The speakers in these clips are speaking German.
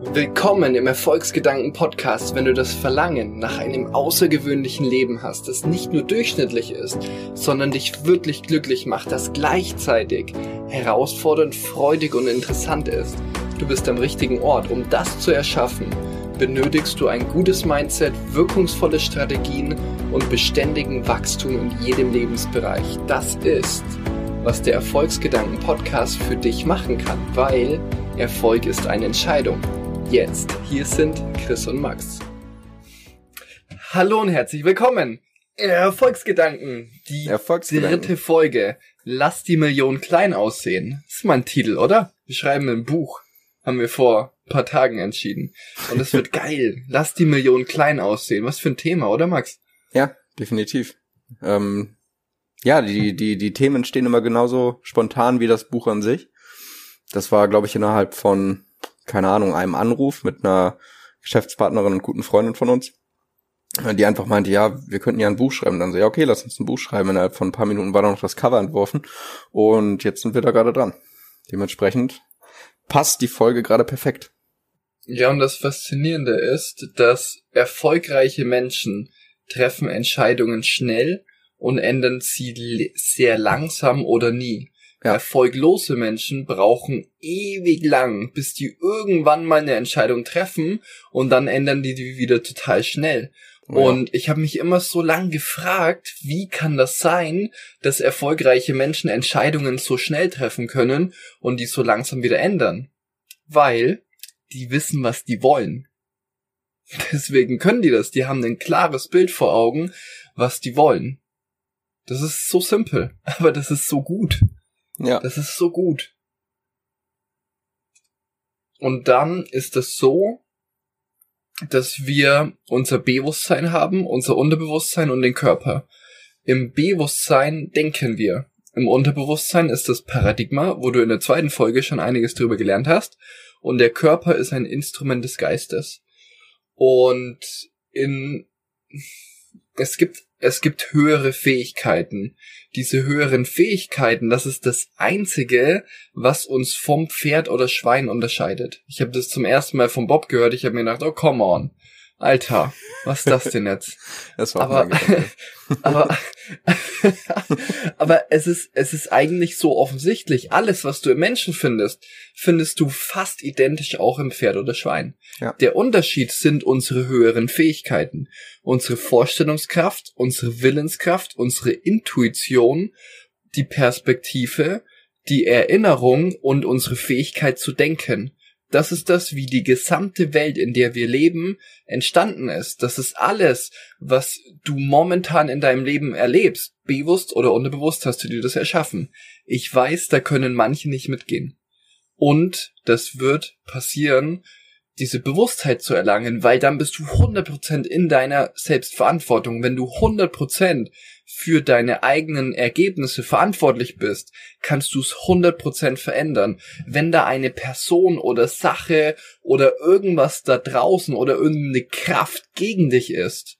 Willkommen im Erfolgsgedanken Podcast, wenn du das Verlangen nach einem außergewöhnlichen Leben hast, das nicht nur durchschnittlich ist, sondern dich wirklich glücklich macht, das gleichzeitig herausfordernd, freudig und interessant ist. Du bist am richtigen Ort, um das zu erschaffen. Benötigst du ein gutes Mindset, wirkungsvolle Strategien und beständigen Wachstum in jedem Lebensbereich. Das ist, was der Erfolgsgedanken Podcast für dich machen kann, weil Erfolg ist eine Entscheidung jetzt. Hier sind Chris und Max. Hallo und herzlich willkommen. Erfolgsgedanken. Die Erfolgsgedanken. dritte Folge. Lass die Million klein aussehen. Das ist mein Titel, oder? Wir schreiben ein Buch. Haben wir vor ein paar Tagen entschieden. Und es wird geil. Lass die Million klein aussehen. Was für ein Thema, oder Max? Ja, definitiv. Ähm, ja, die, die, die Themen stehen immer genauso spontan wie das Buch an sich. Das war, glaube ich, innerhalb von keine Ahnung, einem Anruf mit einer Geschäftspartnerin und guten Freundin von uns, die einfach meinte, ja, wir könnten ja ein Buch schreiben. Dann so, ja, okay, lass uns ein Buch schreiben. Innerhalb von ein paar Minuten war da noch das Cover entworfen und jetzt sind wir da gerade dran. Dementsprechend passt die Folge gerade perfekt. Ja, und das Faszinierende ist, dass erfolgreiche Menschen treffen Entscheidungen schnell und ändern sie sehr langsam oder nie. Ja. Erfolglose Menschen brauchen ewig lang, bis die irgendwann mal eine Entscheidung treffen und dann ändern die die wieder total schnell. Ja. Und ich habe mich immer so lang gefragt, wie kann das sein, dass erfolgreiche Menschen Entscheidungen so schnell treffen können und die so langsam wieder ändern? Weil die wissen, was die wollen. Deswegen können die das. Die haben ein klares Bild vor Augen, was die wollen. Das ist so simpel, aber das ist so gut. Ja. Das ist so gut. Und dann ist es so, dass wir unser Bewusstsein haben, unser Unterbewusstsein und den Körper. Im Bewusstsein denken wir. Im Unterbewusstsein ist das Paradigma, wo du in der zweiten Folge schon einiges drüber gelernt hast. Und der Körper ist ein Instrument des Geistes. Und in, es gibt es gibt höhere Fähigkeiten. Diese höheren Fähigkeiten, das ist das Einzige, was uns vom Pferd oder Schwein unterscheidet. Ich habe das zum ersten Mal vom Bob gehört. Ich habe mir gedacht, oh come on. Alter, was ist das denn jetzt? Das war aber, aber, aber es ist, es ist eigentlich so offensichtlich. Alles, was du im Menschen findest, findest du fast identisch auch im Pferd oder Schwein. Ja. Der Unterschied sind unsere höheren Fähigkeiten. Unsere Vorstellungskraft, unsere Willenskraft, unsere Intuition, die Perspektive, die Erinnerung und unsere Fähigkeit zu denken. Das ist das, wie die gesamte Welt, in der wir leben, entstanden ist. Das ist alles, was du momentan in deinem Leben erlebst. Bewusst oder unterbewusst hast du dir das erschaffen. Ich weiß, da können manche nicht mitgehen. Und das wird passieren, diese Bewusstheit zu erlangen, weil dann bist du 100% in deiner Selbstverantwortung. Wenn du 100% für deine eigenen Ergebnisse verantwortlich bist, kannst du es 100% verändern. Wenn da eine Person oder Sache oder irgendwas da draußen oder irgendeine Kraft gegen dich ist,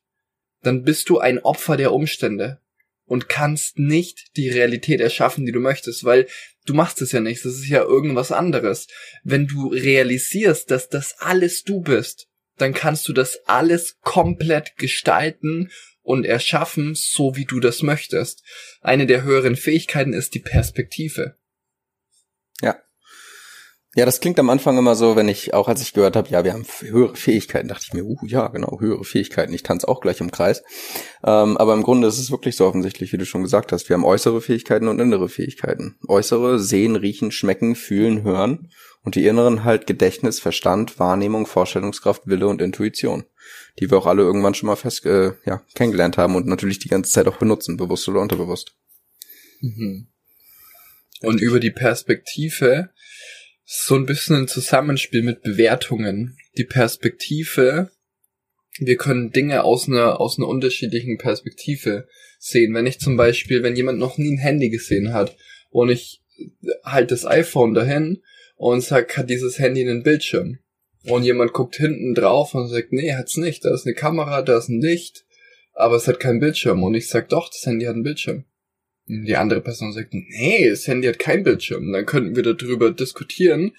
dann bist du ein Opfer der Umstände und kannst nicht die Realität erschaffen, die du möchtest, weil du machst es ja nicht, das ist ja irgendwas anderes. Wenn du realisierst, dass das alles du bist, dann kannst du das alles komplett gestalten und erschaffen, so wie du das möchtest. Eine der höheren Fähigkeiten ist die Perspektive. Ja. Ja, das klingt am Anfang immer so, wenn ich, auch als ich gehört habe, ja, wir haben höhere Fähigkeiten, dachte ich mir, uh, ja, genau, höhere Fähigkeiten. Ich tanze auch gleich im Kreis. Ähm, aber im Grunde ist es wirklich so offensichtlich, wie du schon gesagt hast. Wir haben äußere Fähigkeiten und innere Fähigkeiten. Äußere sehen, riechen, schmecken, fühlen, hören. Und die inneren halt Gedächtnis, Verstand, Wahrnehmung, Vorstellungskraft, Wille und Intuition. Die wir auch alle irgendwann schon mal fest, äh, ja, kennengelernt haben und natürlich die ganze Zeit auch benutzen, bewusst oder unterbewusst. Mhm. Und über die Perspektive so ein bisschen ein Zusammenspiel mit Bewertungen. Die Perspektive, wir können Dinge aus einer, aus einer unterschiedlichen Perspektive sehen. Wenn ich zum Beispiel, wenn jemand noch nie ein Handy gesehen hat und ich halt das iPhone dahin und sag, hat dieses Handy einen Bildschirm? Und jemand guckt hinten drauf und sagt, nee, hat's nicht. Da ist eine Kamera, da ist ein Licht, aber es hat keinen Bildschirm. Und ich sag, doch, das Handy hat einen Bildschirm. Die andere Person sagt, nee, das Handy hat kein Bildschirm. Dann könnten wir darüber diskutieren,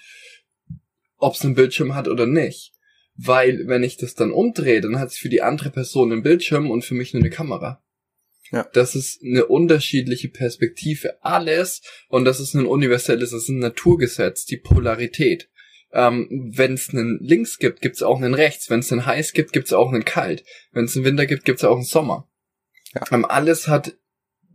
ob es einen Bildschirm hat oder nicht. Weil, wenn ich das dann umdrehe, dann hat es für die andere Person einen Bildschirm und für mich nur eine Kamera. Ja. Das ist eine unterschiedliche Perspektive. Alles, und das ist ein universelles, das ist ein Naturgesetz, die Polarität. Ähm, wenn es einen links gibt, gibt es auch einen rechts. Wenn es einen heiß gibt, gibt es auch einen kalt. Wenn es einen Winter gibt, gibt es auch einen Sommer. Ja. Ähm, alles hat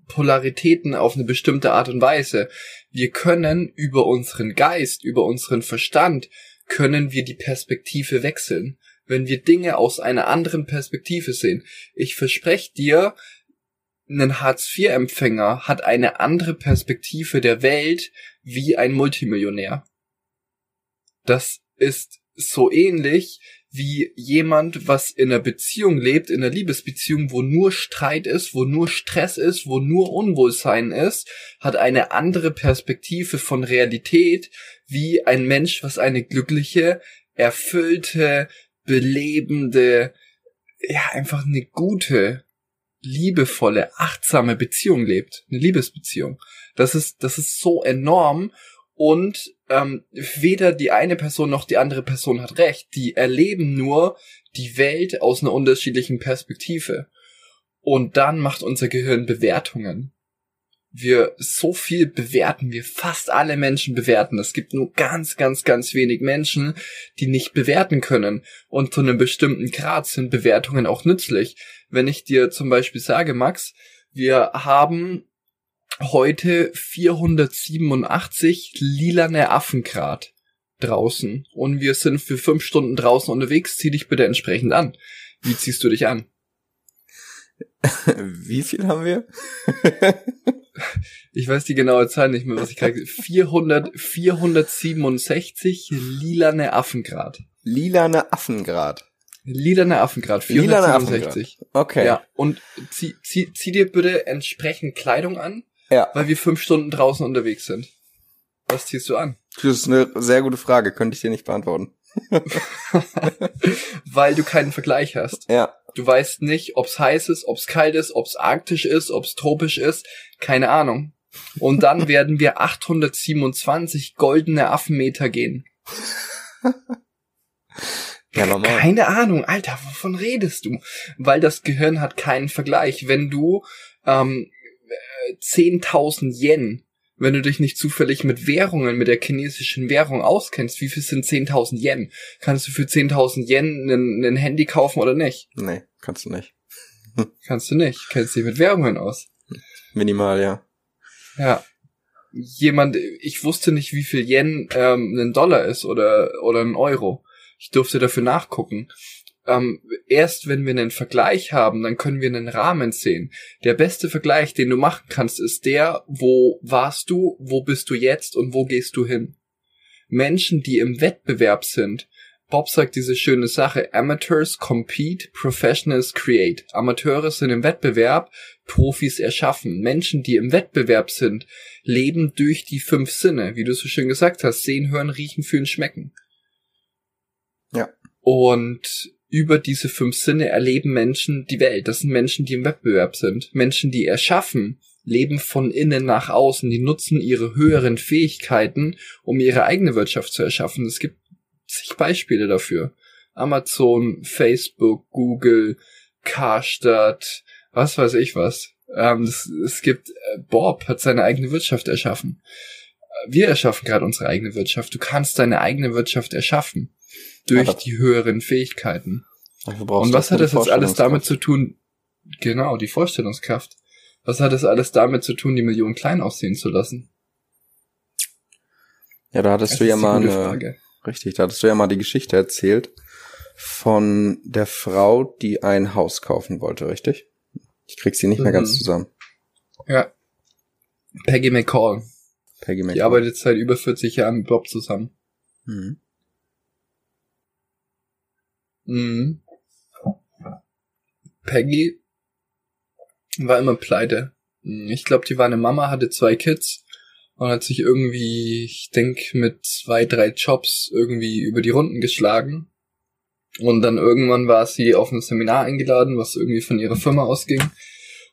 Polaritäten auf eine bestimmte Art und Weise. Wir können über unseren Geist, über unseren Verstand, können wir die Perspektive wechseln. Wenn wir Dinge aus einer anderen Perspektive sehen. Ich verspreche dir, ein Hartz-IV-Empfänger hat eine andere Perspektive der Welt wie ein Multimillionär. Das ist so ähnlich wie jemand, was in einer Beziehung lebt, in einer Liebesbeziehung, wo nur Streit ist, wo nur Stress ist, wo nur Unwohlsein ist, hat eine andere Perspektive von Realität wie ein Mensch, was eine glückliche, erfüllte, belebende, ja, einfach eine gute, liebevolle, achtsame Beziehung lebt, eine Liebesbeziehung. Das ist, das ist so enorm und ähm, weder die eine Person noch die andere Person hat recht. Die erleben nur die Welt aus einer unterschiedlichen Perspektive. Und dann macht unser Gehirn Bewertungen. Wir so viel bewerten, wir fast alle Menschen bewerten. Es gibt nur ganz, ganz, ganz wenig Menschen, die nicht bewerten können. Und zu einem bestimmten Grad sind Bewertungen auch nützlich. Wenn ich dir zum Beispiel sage, Max, wir haben heute 487 lilane Affengrad draußen und wir sind für fünf Stunden draußen unterwegs. Zieh dich bitte entsprechend an. Wie ziehst du dich an? Wie viel haben wir? ich weiß die genaue Zahl nicht mehr, was ich gerade 400 467 lilane Affengrad. Lilane Affengrad. Lilane Affengrad, 467. Affengrad. Okay. Ja, und zieh, zieh, zieh dir bitte entsprechend Kleidung an, ja. Weil wir fünf Stunden draußen unterwegs sind. Was ziehst du an? Das ist eine sehr gute Frage, könnte ich dir nicht beantworten. weil du keinen Vergleich hast. Ja. Du weißt nicht, ob's heiß ist, ob's kalt ist, ob's arktisch ist, ob's tropisch ist, keine Ahnung. Und dann werden wir 827 goldene Affenmeter gehen. Ja, normal. Keine Ahnung, Alter, wovon redest du? Weil das Gehirn hat keinen Vergleich. Wenn du ähm, 10.000 Yen, wenn du dich nicht zufällig mit Währungen, mit der chinesischen Währung auskennst, wie viel sind 10.000 Yen? Kannst du für 10.000 Yen ein Handy kaufen oder nicht? Nee, kannst du nicht. kannst du nicht. Kennst dich mit Währungen aus? Minimal, ja. Ja. Jemand, ich wusste nicht, wie viel Yen ähm, ein Dollar ist oder, oder ein Euro. Ich durfte dafür nachgucken ähm, erst wenn wir einen Vergleich haben, dann können wir einen Rahmen sehen. Der beste Vergleich, den du machen kannst, ist der, wo warst du, wo bist du jetzt und wo gehst du hin. Menschen, die im Wettbewerb sind, Bob sagt diese schöne Sache, Amateurs compete, Professionals create. Amateure sind im Wettbewerb, Profis erschaffen. Menschen, die im Wettbewerb sind, leben durch die fünf Sinne, wie du so schön gesagt hast, sehen, hören, riechen, fühlen, schmecken. Ja. Und über diese fünf Sinne erleben Menschen die Welt. Das sind Menschen, die im Wettbewerb sind. Menschen, die erschaffen, leben von innen nach außen. Die nutzen ihre höheren Fähigkeiten, um ihre eigene Wirtschaft zu erschaffen. Es gibt zig Beispiele dafür. Amazon, Facebook, Google, Karstadt, was weiß ich was. Ähm, es, es gibt, äh, Bob hat seine eigene Wirtschaft erschaffen. Wir erschaffen gerade unsere eigene Wirtschaft. Du kannst deine eigene Wirtschaft erschaffen durch die höheren Fähigkeiten. Und was hat das jetzt alles damit zu tun? Genau, die Vorstellungskraft. Was hat das alles damit zu tun, die Million klein aussehen zu lassen? Ja, da hattest das du ja mal eine, Frage. richtig, da hattest du ja mal die Geschichte erzählt von der Frau, die ein Haus kaufen wollte, richtig? Ich krieg sie nicht mhm. mehr ganz mhm. zusammen. Ja. Peggy McCall. Peggy McCall. Die arbeitet seit über 40 Jahren mit Bob zusammen. Mhm. Mhm. Peggy war immer pleite. Mhm, ich glaube, die war eine Mama, hatte zwei Kids und hat sich irgendwie, ich denk, mit zwei, drei Jobs irgendwie über die Runden geschlagen. Und dann irgendwann war sie auf ein Seminar eingeladen, was irgendwie von ihrer Firma ausging.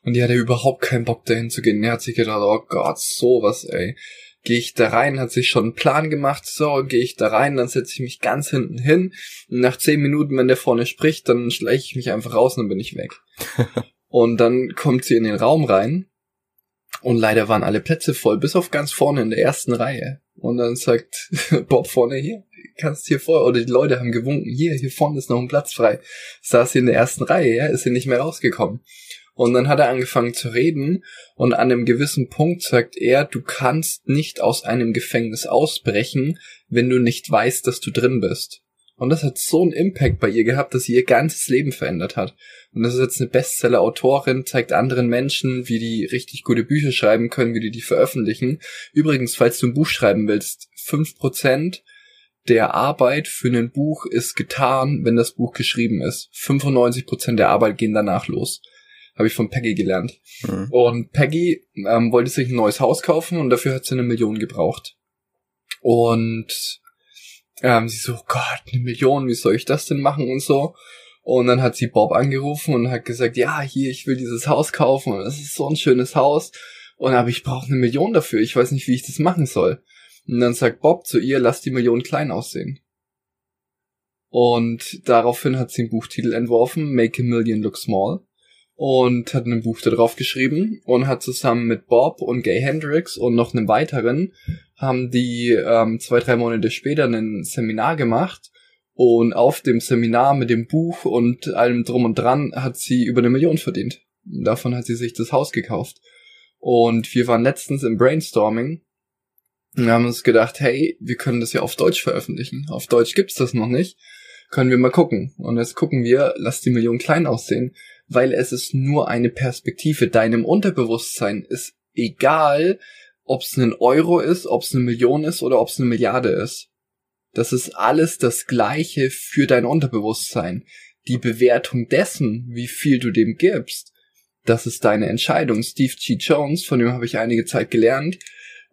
Und die hatte überhaupt keinen Bock dahin zu gehen. Er hat sich gedacht, oh Gott, sowas, ey. gehe ich da rein, hat sich schon einen Plan gemacht, so, gehe ich da rein, dann setze ich mich ganz hinten hin. Und nach zehn Minuten, wenn der vorne spricht, dann schleiche ich mich einfach raus und dann bin ich weg. und dann kommt sie in den Raum rein und leider waren alle Plätze voll, bis auf ganz vorne in der ersten Reihe. Und dann sagt Bob vorne hier, kannst hier vor, oder die Leute haben gewunken, hier, hier vorne ist noch ein Platz frei. Saß hier in der ersten Reihe, ja, ist hier nicht mehr rausgekommen. Und dann hat er angefangen zu reden und an einem gewissen Punkt sagt er, du kannst nicht aus einem Gefängnis ausbrechen, wenn du nicht weißt, dass du drin bist. Und das hat so einen Impact bei ihr gehabt, dass sie ihr ganzes Leben verändert hat. Und das ist jetzt eine Bestseller-Autorin, zeigt anderen Menschen, wie die richtig gute Bücher schreiben können, wie die die veröffentlichen. Übrigens, falls du ein Buch schreiben willst, fünf Prozent der Arbeit für ein Buch ist getan, wenn das Buch geschrieben ist. 95% der Arbeit gehen danach los. Habe ich von Peggy gelernt. Mhm. Und Peggy ähm, wollte sich ein neues Haus kaufen und dafür hat sie eine Million gebraucht. Und ähm, sie so, Gott, eine Million, wie soll ich das denn machen und so. Und dann hat sie Bob angerufen und hat gesagt, ja, hier, ich will dieses Haus kaufen und das ist so ein schönes Haus. Und aber ich brauche eine Million dafür, ich weiß nicht, wie ich das machen soll. Und dann sagt Bob zu ihr, lass die Million klein aussehen. Und daraufhin hat sie einen Buchtitel entworfen, Make a Million Look Small. Und hat ein Buch da drauf geschrieben und hat zusammen mit Bob und Gay Hendrix und noch einem weiteren, haben die ähm, zwei, drei Monate später ein Seminar gemacht. Und auf dem Seminar mit dem Buch und allem drum und dran hat sie über eine Million verdient. Davon hat sie sich das Haus gekauft. Und wir waren letztens im Brainstorming und haben uns gedacht, hey, wir können das ja auf Deutsch veröffentlichen. Auf Deutsch gibt's das noch nicht. Können wir mal gucken. Und jetzt gucken wir, lass die Million klein aussehen, weil es ist nur eine Perspektive. Deinem Unterbewusstsein ist egal, ob es ein Euro ist, ob es eine Million ist oder ob es eine Milliarde ist. Das ist alles das Gleiche für dein Unterbewusstsein. Die Bewertung dessen, wie viel du dem gibst, das ist deine Entscheidung. Steve G. Jones, von dem habe ich einige Zeit gelernt,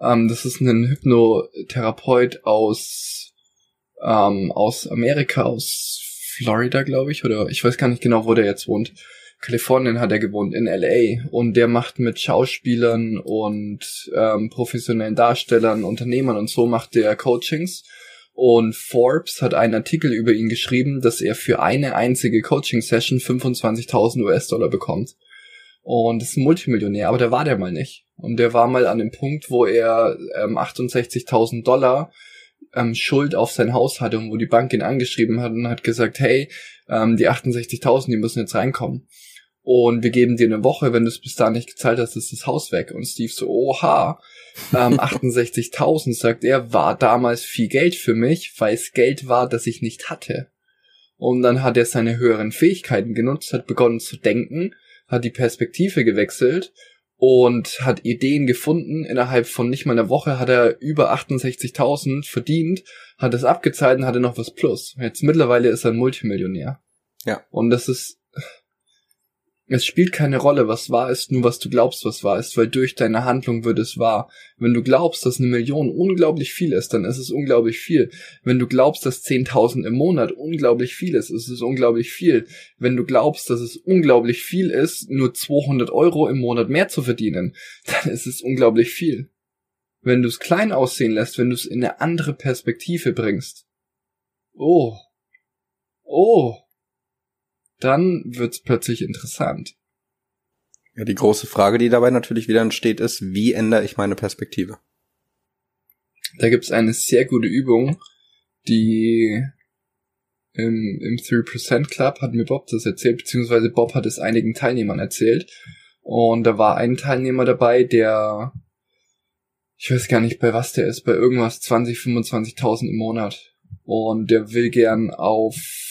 ähm, das ist ein Hypnotherapeut aus, ähm, aus Amerika, aus Florida, glaube ich, oder ich weiß gar nicht genau, wo der jetzt wohnt. Kalifornien hat er gewohnt, in LA. Und der macht mit Schauspielern und ähm, professionellen Darstellern, Unternehmern und so macht der Coachings. Und Forbes hat einen Artikel über ihn geschrieben, dass er für eine einzige Coaching-Session 25.000 US-Dollar bekommt. Und ist ein Multimillionär, aber der war der mal nicht. Und der war mal an dem Punkt, wo er ähm, 68.000 Dollar ähm, Schuld auf sein Haus hatte und wo die Bank ihn angeschrieben hat und hat gesagt, hey, ähm, die 68.000, die müssen jetzt reinkommen. Und wir geben dir eine Woche, wenn du es bis da nicht gezahlt hast, ist das Haus weg. Und Steve so, oha, ähm, 68.000, sagt er, war damals viel Geld für mich, weil es Geld war, das ich nicht hatte. Und dann hat er seine höheren Fähigkeiten genutzt, hat begonnen zu denken, hat die Perspektive gewechselt und hat Ideen gefunden. Innerhalb von nicht mal einer Woche hat er über 68.000 verdient, hat es abgezahlt und hatte noch was plus. Jetzt mittlerweile ist er ein Multimillionär. Ja. Und das ist es spielt keine Rolle, was wahr ist, nur was du glaubst, was wahr ist, weil durch deine Handlung wird es wahr. Wenn du glaubst, dass eine Million unglaublich viel ist, dann ist es unglaublich viel. Wenn du glaubst, dass 10.000 im Monat unglaublich viel ist, ist es unglaublich viel. Wenn du glaubst, dass es unglaublich viel ist, nur 200 Euro im Monat mehr zu verdienen, dann ist es unglaublich viel. Wenn du es klein aussehen lässt, wenn du es in eine andere Perspektive bringst. Oh. Oh dann wird's plötzlich interessant. Ja, die große Frage, die dabei natürlich wieder entsteht, ist, wie ändere ich meine Perspektive? Da gibt's eine sehr gute Übung, die im, im 3% Club hat mir Bob das erzählt, beziehungsweise Bob hat es einigen Teilnehmern erzählt. Und da war ein Teilnehmer dabei, der, ich weiß gar nicht, bei was der ist, bei irgendwas 20, 25.000 im Monat. Und der will gern auf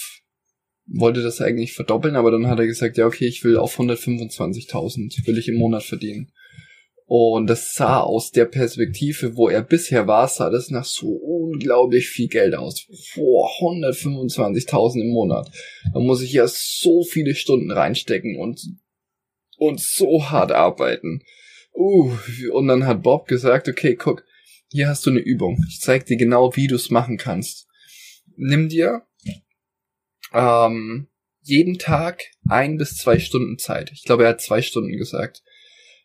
wollte das eigentlich verdoppeln, aber dann hat er gesagt, ja, okay, ich will auf 125.000, will ich im Monat verdienen. Und das sah aus der Perspektive, wo er bisher war, sah das nach so unglaublich viel Geld aus. Boah, 125.000 im Monat. Da muss ich ja so viele Stunden reinstecken und, und so hart arbeiten. Uh, und dann hat Bob gesagt, okay, guck, hier hast du eine Übung. Ich zeig dir genau, wie du es machen kannst. Nimm dir ähm, jeden Tag ein bis zwei Stunden Zeit. Ich glaube, er hat zwei Stunden gesagt.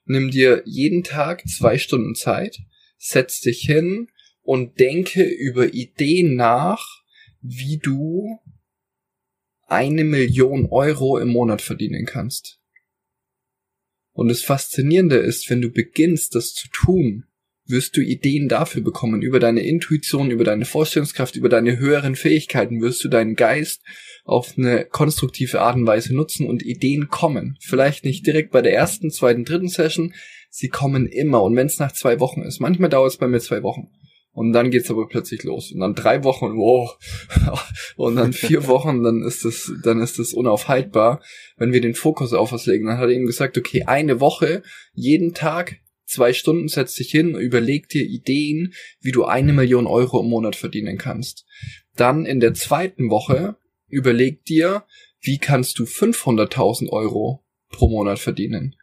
Nimm dir jeden Tag zwei Stunden Zeit, setz dich hin und denke über Ideen nach, wie du eine Million Euro im Monat verdienen kannst. Und das Faszinierende ist, wenn du beginnst, das zu tun, wirst du Ideen dafür bekommen. Über deine Intuition, über deine Vorstellungskraft, über deine höheren Fähigkeiten wirst du deinen Geist auf eine konstruktive Art und Weise nutzen und Ideen kommen. Vielleicht nicht direkt bei der ersten, zweiten, dritten Session. Sie kommen immer. Und wenn es nach zwei Wochen ist, manchmal dauert es bei mir zwei Wochen. Und dann geht's aber plötzlich los. Und dann drei Wochen, wow. Und dann vier Wochen, dann ist das, dann ist das unaufhaltbar, wenn wir den Fokus auf was legen. Dann hat er ihm gesagt, okay, eine Woche, jeden Tag, zwei Stunden setz dich hin, überleg dir Ideen, wie du eine Million Euro im Monat verdienen kannst. Dann in der zweiten Woche, überleg dir, wie kannst du 500.000 Euro pro Monat verdienen.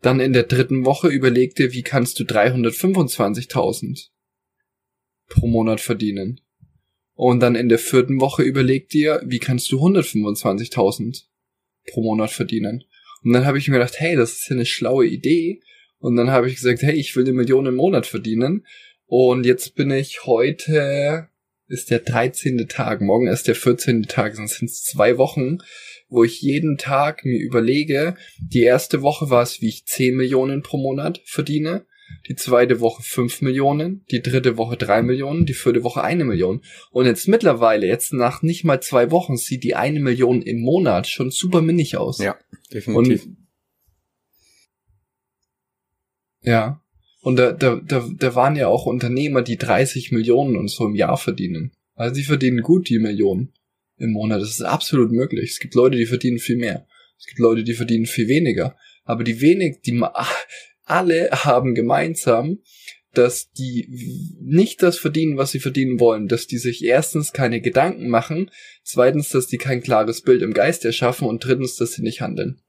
Dann in der dritten Woche überleg dir, wie kannst du 325.000 pro Monat verdienen. Und dann in der vierten Woche überleg dir, wie kannst du 125.000 pro Monat verdienen. Und dann habe ich mir gedacht, hey, das ist ja eine schlaue Idee. Und dann habe ich gesagt, hey, ich will eine Million im Monat verdienen. Und jetzt bin ich heute, ist der 13. Tag, morgen ist der 14. Tag, sonst sind es zwei Wochen, wo ich jeden Tag mir überlege, die erste Woche war es, wie ich 10 Millionen pro Monat verdiene die zweite Woche fünf Millionen, die dritte Woche drei Millionen, die vierte Woche eine Million. Und jetzt mittlerweile, jetzt nach nicht mal zwei Wochen, sieht die eine Million im Monat schon super minnig aus. Ja, definitiv. Und, ja. Und da, da, da, da waren ja auch Unternehmer, die 30 Millionen und so im Jahr verdienen. Also die verdienen gut die Millionen im Monat. Das ist absolut möglich. Es gibt Leute, die verdienen viel mehr. Es gibt Leute, die verdienen viel weniger. Aber die wenig, die, alle haben gemeinsam, dass die nicht das verdienen, was sie verdienen wollen, dass die sich erstens keine Gedanken machen, zweitens, dass die kein klares Bild im Geist erschaffen und drittens, dass sie nicht handeln.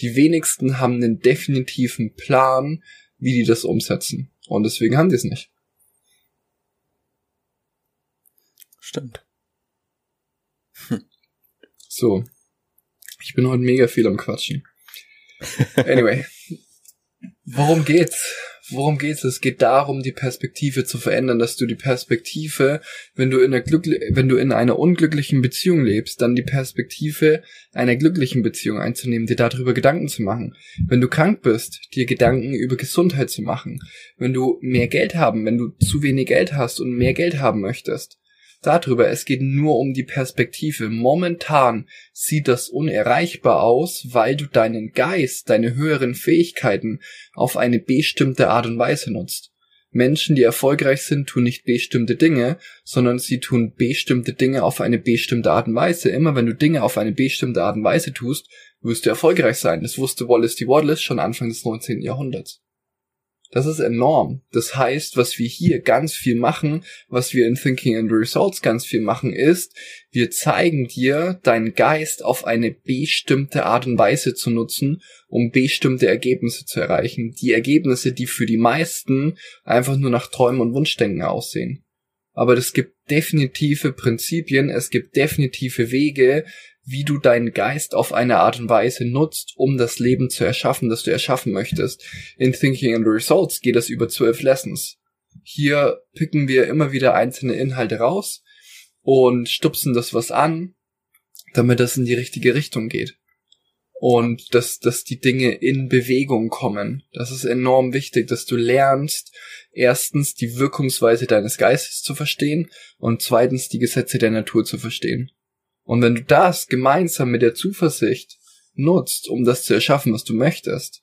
Die wenigsten haben einen definitiven Plan, wie die das umsetzen. Und deswegen haben die es nicht. Stimmt. Hm. So. Ich bin heute mega viel am Quatschen. Anyway. Worum geht's? Worum geht's? Es geht darum, die Perspektive zu verändern, dass du die Perspektive, wenn du in einer glückli wenn du in einer unglücklichen Beziehung lebst, dann die Perspektive einer glücklichen Beziehung einzunehmen, dir darüber Gedanken zu machen. Wenn du krank bist, dir Gedanken über Gesundheit zu machen. Wenn du mehr Geld haben, wenn du zu wenig Geld hast und mehr Geld haben möchtest darüber, es geht nur um die Perspektive. Momentan sieht das unerreichbar aus, weil du deinen Geist, deine höheren Fähigkeiten auf eine bestimmte Art und Weise nutzt. Menschen, die erfolgreich sind, tun nicht bestimmte Dinge, sondern sie tun bestimmte Dinge auf eine bestimmte Art und Weise. Immer wenn du Dinge auf eine bestimmte Art und Weise tust, wirst du erfolgreich sein. Das wusste Wallace D. Wallace schon Anfang des 19. Jahrhunderts. Das ist enorm. Das heißt, was wir hier ganz viel machen, was wir in Thinking and Results ganz viel machen, ist, wir zeigen dir deinen Geist auf eine bestimmte Art und Weise zu nutzen, um bestimmte Ergebnisse zu erreichen. Die Ergebnisse, die für die meisten einfach nur nach Träumen und Wunschdenken aussehen. Aber es gibt definitive Prinzipien, es gibt definitive Wege, wie du deinen Geist auf eine Art und Weise nutzt, um das Leben zu erschaffen, das du erschaffen möchtest. In Thinking and Results geht es über zwölf Lessons. Hier picken wir immer wieder einzelne Inhalte raus und stupsen das was an, damit das in die richtige Richtung geht. Und dass, dass die Dinge in Bewegung kommen. Das ist enorm wichtig, dass du lernst, erstens die Wirkungsweise deines Geistes zu verstehen und zweitens die Gesetze der Natur zu verstehen. Und wenn du das gemeinsam mit der Zuversicht nutzt, um das zu erschaffen, was du möchtest,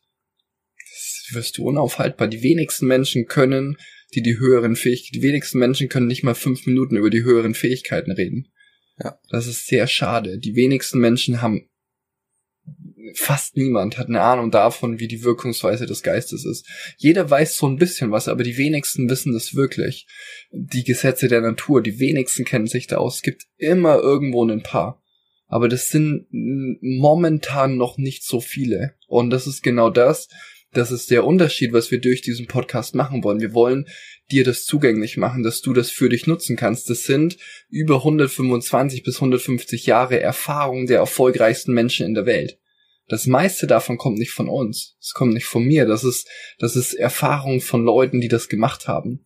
wirst du unaufhaltbar. Die wenigsten Menschen können, die die höheren Fähigkeiten, die wenigsten Menschen können nicht mal fünf Minuten über die höheren Fähigkeiten reden. Ja. Das ist sehr schade. Die wenigsten Menschen haben fast niemand hat eine Ahnung davon, wie die Wirkungsweise des Geistes ist. Jeder weiß so ein bisschen was, aber die wenigsten wissen das wirklich. Die Gesetze der Natur, die wenigsten kennen sich da aus. Es gibt immer irgendwo ein paar. Aber das sind momentan noch nicht so viele. Und das ist genau das. Das ist der Unterschied, was wir durch diesen Podcast machen wollen. Wir wollen dir das zugänglich machen, dass du das für dich nutzen kannst. Das sind über 125 bis 150 Jahre Erfahrung der erfolgreichsten Menschen in der Welt. Das meiste davon kommt nicht von uns. Es kommt nicht von mir. Das ist, das ist Erfahrung von Leuten, die das gemacht haben.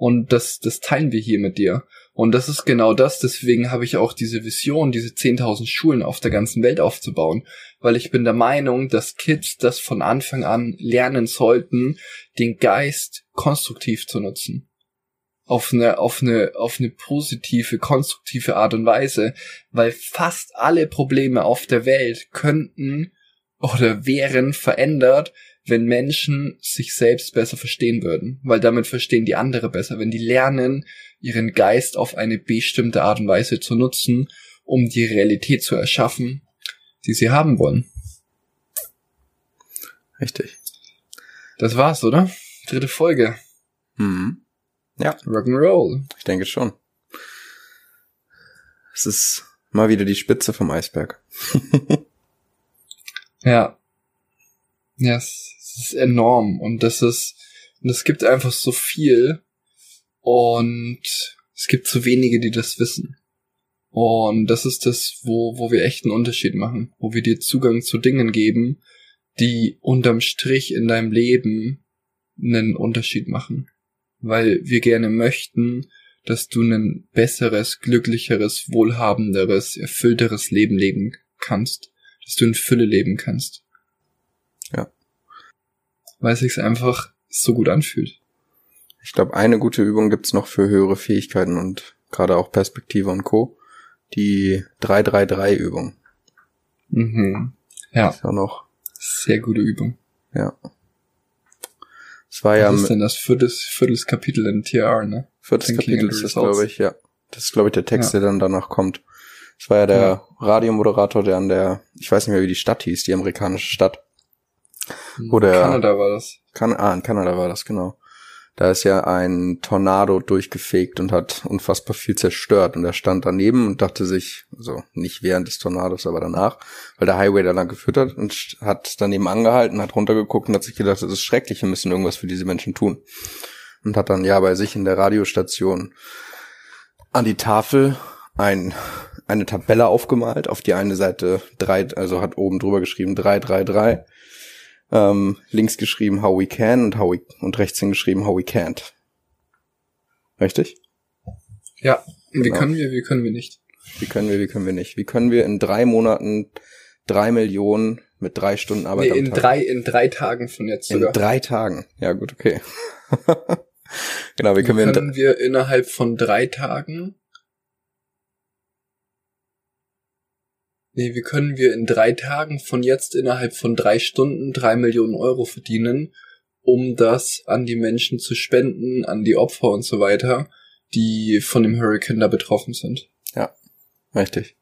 Und das, das teilen wir hier mit dir. Und das ist genau das. Deswegen habe ich auch diese Vision, diese 10.000 Schulen auf der ganzen Welt aufzubauen. Weil ich bin der Meinung, dass Kids das von Anfang an lernen sollten, den Geist konstruktiv zu nutzen auf eine, auf eine, auf eine positive, konstruktive Art und Weise, weil fast alle Probleme auf der Welt könnten oder wären verändert, wenn Menschen sich selbst besser verstehen würden, weil damit verstehen die andere besser, wenn die lernen, ihren Geist auf eine bestimmte Art und Weise zu nutzen, um die Realität zu erschaffen, die sie haben wollen. Richtig. Das war's, oder? Dritte Folge. Mhm. Ja. Rock'n'Roll. Ich denke schon. Es ist mal wieder die Spitze vom Eisberg. ja. Ja, es, ist enorm und das ist, und es gibt einfach so viel und es gibt zu wenige, die das wissen. Und das ist das, wo, wo wir echt einen Unterschied machen, wo wir dir Zugang zu Dingen geben, die unterm Strich in deinem Leben einen Unterschied machen weil wir gerne möchten, dass du ein besseres, glücklicheres, wohlhabenderes, erfüllteres Leben leben kannst, dass du in Fülle leben kannst. Weil es sich einfach so gut anfühlt. Ich glaube, eine gute Übung gibt's noch für höhere Fähigkeiten und gerade auch Perspektive und Co. Die 333-Übung. Mhm. Ja. Ist ja noch. Sehr gute Übung. Ja. Es war ja. Was ist denn das viertes, viertes Kapitel in TR, ne? Viertes Thinking Kapitel ist das, glaube ich, ja. Das ist, glaube ich, der Text, ja. der dann danach kommt. Es war ja der ja. Radiomoderator, der an der, ich weiß nicht mehr, wie die Stadt hieß, die amerikanische Stadt. Wo der, Kanada war das. Kan ah, in Kanada war das, genau. Da ist ja ein Tornado durchgefegt und hat unfassbar viel zerstört. Und er stand daneben und dachte sich, also nicht während des Tornados, aber danach, weil der Highway da lang geführt hat und hat daneben angehalten, hat runtergeguckt und hat sich gedacht, das ist schrecklich, wir müssen irgendwas für diese Menschen tun. Und hat dann ja bei sich in der Radiostation an die Tafel ein, eine Tabelle aufgemalt, auf die eine Seite drei, also hat oben drüber geschrieben drei drei drei ähm, links geschrieben how we can und how we, und rechts hingeschrieben how we can't. Richtig? Ja. Wie genau. können wir, wie können wir nicht? Wie können wir, wie können wir nicht? Wie können wir in drei Monaten drei Millionen mit drei Stunden Arbeit nee, in drei, in drei Tagen von jetzt sogar. In drei Tagen. Ja, gut, okay. genau, wie können wie wir, können wir innerhalb von drei Tagen Nee, wie können wir in drei Tagen von jetzt innerhalb von drei Stunden drei Millionen Euro verdienen, um das an die Menschen zu spenden, an die Opfer und so weiter, die von dem Hurricane da betroffen sind. Ja, richtig.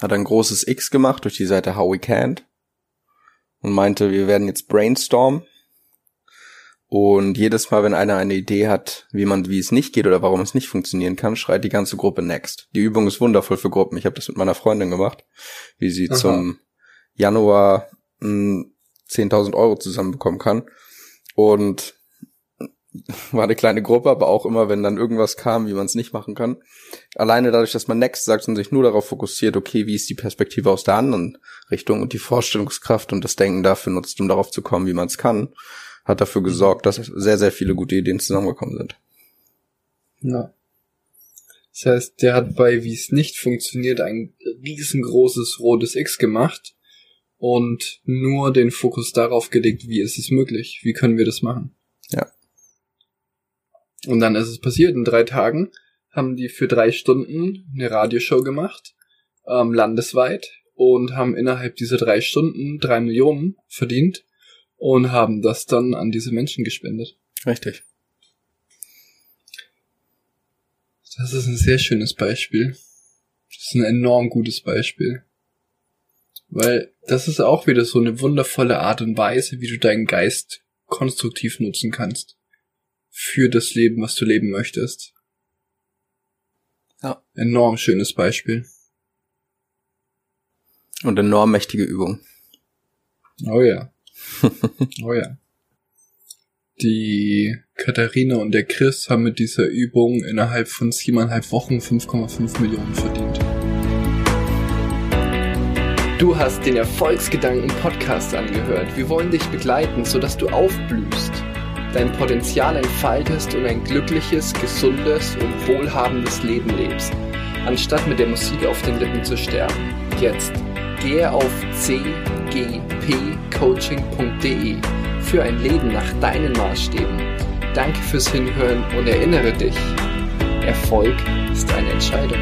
Hat ein großes X gemacht durch die Seite How We Can't und meinte, wir werden jetzt brainstormen und jedes Mal, wenn einer eine Idee hat, wie man, wie es nicht geht oder warum es nicht funktionieren kann, schreit die ganze Gruppe next. Die Übung ist wundervoll für Gruppen. Ich habe das mit meiner Freundin gemacht, wie sie Aha. zum Januar 10.000 Euro zusammenbekommen kann. Und war eine kleine Gruppe, aber auch immer, wenn dann irgendwas kam, wie man es nicht machen kann. Alleine dadurch, dass man Next sagt und sich nur darauf fokussiert, okay, wie ist die Perspektive aus der anderen Richtung und die Vorstellungskraft und das Denken dafür nutzt, um darauf zu kommen, wie man es kann, hat dafür gesorgt, dass sehr, sehr viele gute Ideen zusammengekommen sind. Ja. Das heißt, der hat bei wie es nicht funktioniert ein riesengroßes rotes X gemacht und nur den Fokus darauf gelegt, wie ist es möglich, wie können wir das machen. Ja. Und dann ist es passiert, in drei Tagen haben die für drei Stunden eine Radioshow gemacht, ähm, landesweit, und haben innerhalb dieser drei Stunden drei Millionen verdient und haben das dann an diese Menschen gespendet. Richtig. Das ist ein sehr schönes Beispiel. Das ist ein enorm gutes Beispiel. Weil das ist auch wieder so eine wundervolle Art und Weise, wie du deinen Geist konstruktiv nutzen kannst. Für das Leben, was du leben möchtest. Ja. Enorm schönes Beispiel. Und enorm mächtige Übung. Oh ja. oh ja. Die Katharina und der Chris haben mit dieser Übung innerhalb von siebeneinhalb Wochen 5,5 Millionen verdient. Du hast den Erfolgsgedanken Podcast angehört. Wir wollen dich begleiten, sodass du aufblühst, dein Potenzial entfaltest und ein glückliches, gesundes und wohlhabendes Leben lebst, anstatt mit der Musik auf den Lippen zu sterben. Jetzt gehe auf cgpcoaching.de für ein Leben nach deinen Maßstäben. Danke fürs Hinhören und erinnere dich, Erfolg ist eine Entscheidung.